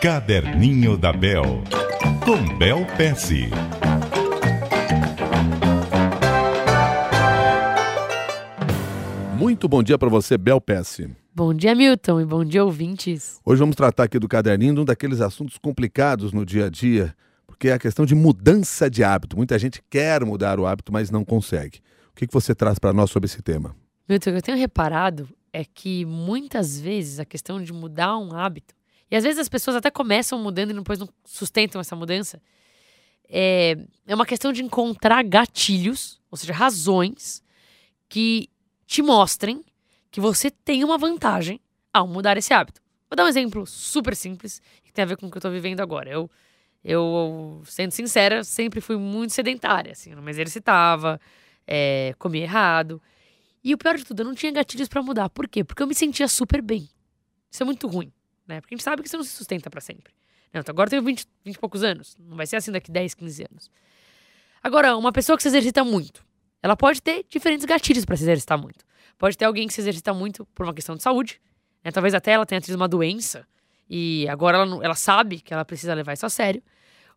Caderninho da Bel, com Bel Pesce. Muito bom dia para você, Bel Pesce. Bom dia, Milton, e bom dia, ouvintes. Hoje vamos tratar aqui do caderninho de um daqueles assuntos complicados no dia a dia, porque é a questão de mudança de hábito. Muita gente quer mudar o hábito, mas não consegue. O que, que você traz para nós sobre esse tema? Milton, o que eu tenho reparado é que muitas vezes a questão de mudar um hábito, e às vezes as pessoas até começam mudando e depois não sustentam essa mudança, é, é uma questão de encontrar gatilhos, ou seja, razões que te mostrem que você tem uma vantagem ao mudar esse hábito. Vou dar um exemplo super simples que tem a ver com o que eu tô vivendo agora. Eu, eu sendo sincera, sempre fui muito sedentária, assim, não me exercitava, é, comia errado. E o pior de tudo, eu não tinha gatilhos para mudar. Por quê? Porque eu me sentia super bem. Isso é muito ruim, né? Porque a gente sabe que você não se sustenta para sempre. Não, então agora eu tenho 20, 20 e poucos anos. Não vai ser assim daqui 10, 15 anos. Agora, uma pessoa que se exercita muito, ela pode ter diferentes gatilhos para se exercitar muito. Pode ter alguém que se exercita muito por uma questão de saúde, né? talvez até ela tenha tido uma doença e agora ela, ela sabe que ela precisa levar isso a sério.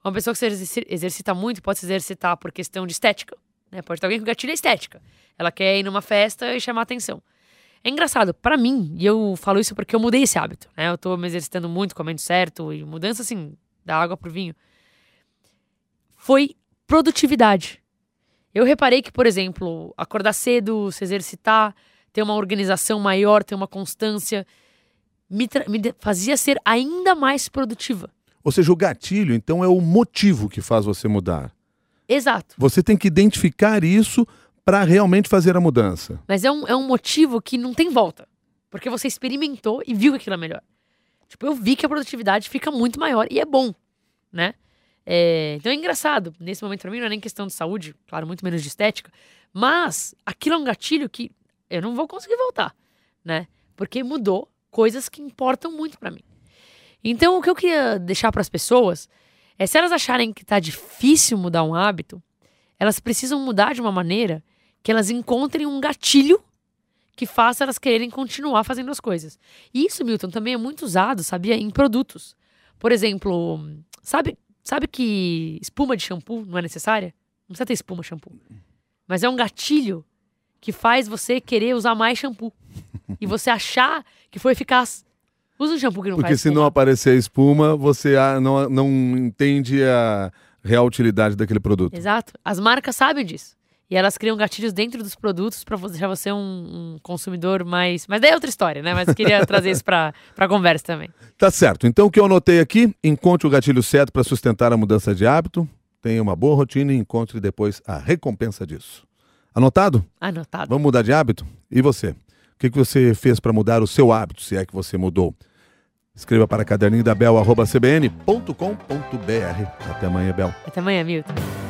Uma pessoa que se exercita muito pode se exercitar por questão de estética, né? Pode ter alguém com gatilho estética. Ela quer ir numa festa e chamar atenção. É engraçado, para mim, e eu falo isso porque eu mudei esse hábito, né? Eu tô me exercitando muito, comendo certo, e mudança, assim, da água pro vinho. Foi produtividade. Eu reparei que, por exemplo, acordar cedo, se exercitar, ter uma organização maior, ter uma constância, me, me fazia ser ainda mais produtiva. Ou seja, o gatilho, então, é o motivo que faz você mudar. Exato. Você tem que identificar isso para realmente fazer a mudança. Mas é um, é um motivo que não tem volta. Porque você experimentou e viu que aquilo é melhor. Tipo, eu vi que a produtividade fica muito maior e é bom, né? É, então é engraçado. Nesse momento, pra mim, não é nem questão de saúde, claro, muito menos de estética. Mas aquilo é um gatilho que eu não vou conseguir voltar, né? Porque mudou coisas que importam muito para mim. Então, o que eu queria deixar para as pessoas é se elas acharem que tá difícil mudar um hábito, elas precisam mudar de uma maneira que elas encontrem um gatilho que faça elas quererem continuar fazendo as coisas. E isso, Milton, também é muito usado, sabia, em produtos. Por exemplo, sabe, sabe que espuma de shampoo não é necessária? Não precisa ter espuma shampoo. Mas é um gatilho que faz você querer usar mais shampoo. e você achar que foi eficaz. Usa um shampoo que não Porque faz se espuma. não aparecer espuma, você ah, não, não entende a real utilidade daquele produto. Exato. As marcas sabem disso. E elas criam gatilhos dentro dos produtos para deixar você um, um, consumidor mais. Mas daí é outra história, né? Mas queria trazer isso para a conversa também. Tá certo. Então, o que eu anotei aqui: encontre o gatilho certo para sustentar a mudança de hábito, tenha uma boa rotina e encontre depois a recompensa disso. Anotado? Anotado. Vamos mudar de hábito? E você? O que, que você fez para mudar o seu hábito, se é que você mudou? Escreva para caderninho da Bel, cbn.com.br. Até amanhã, Bel. Até amanhã, Milton.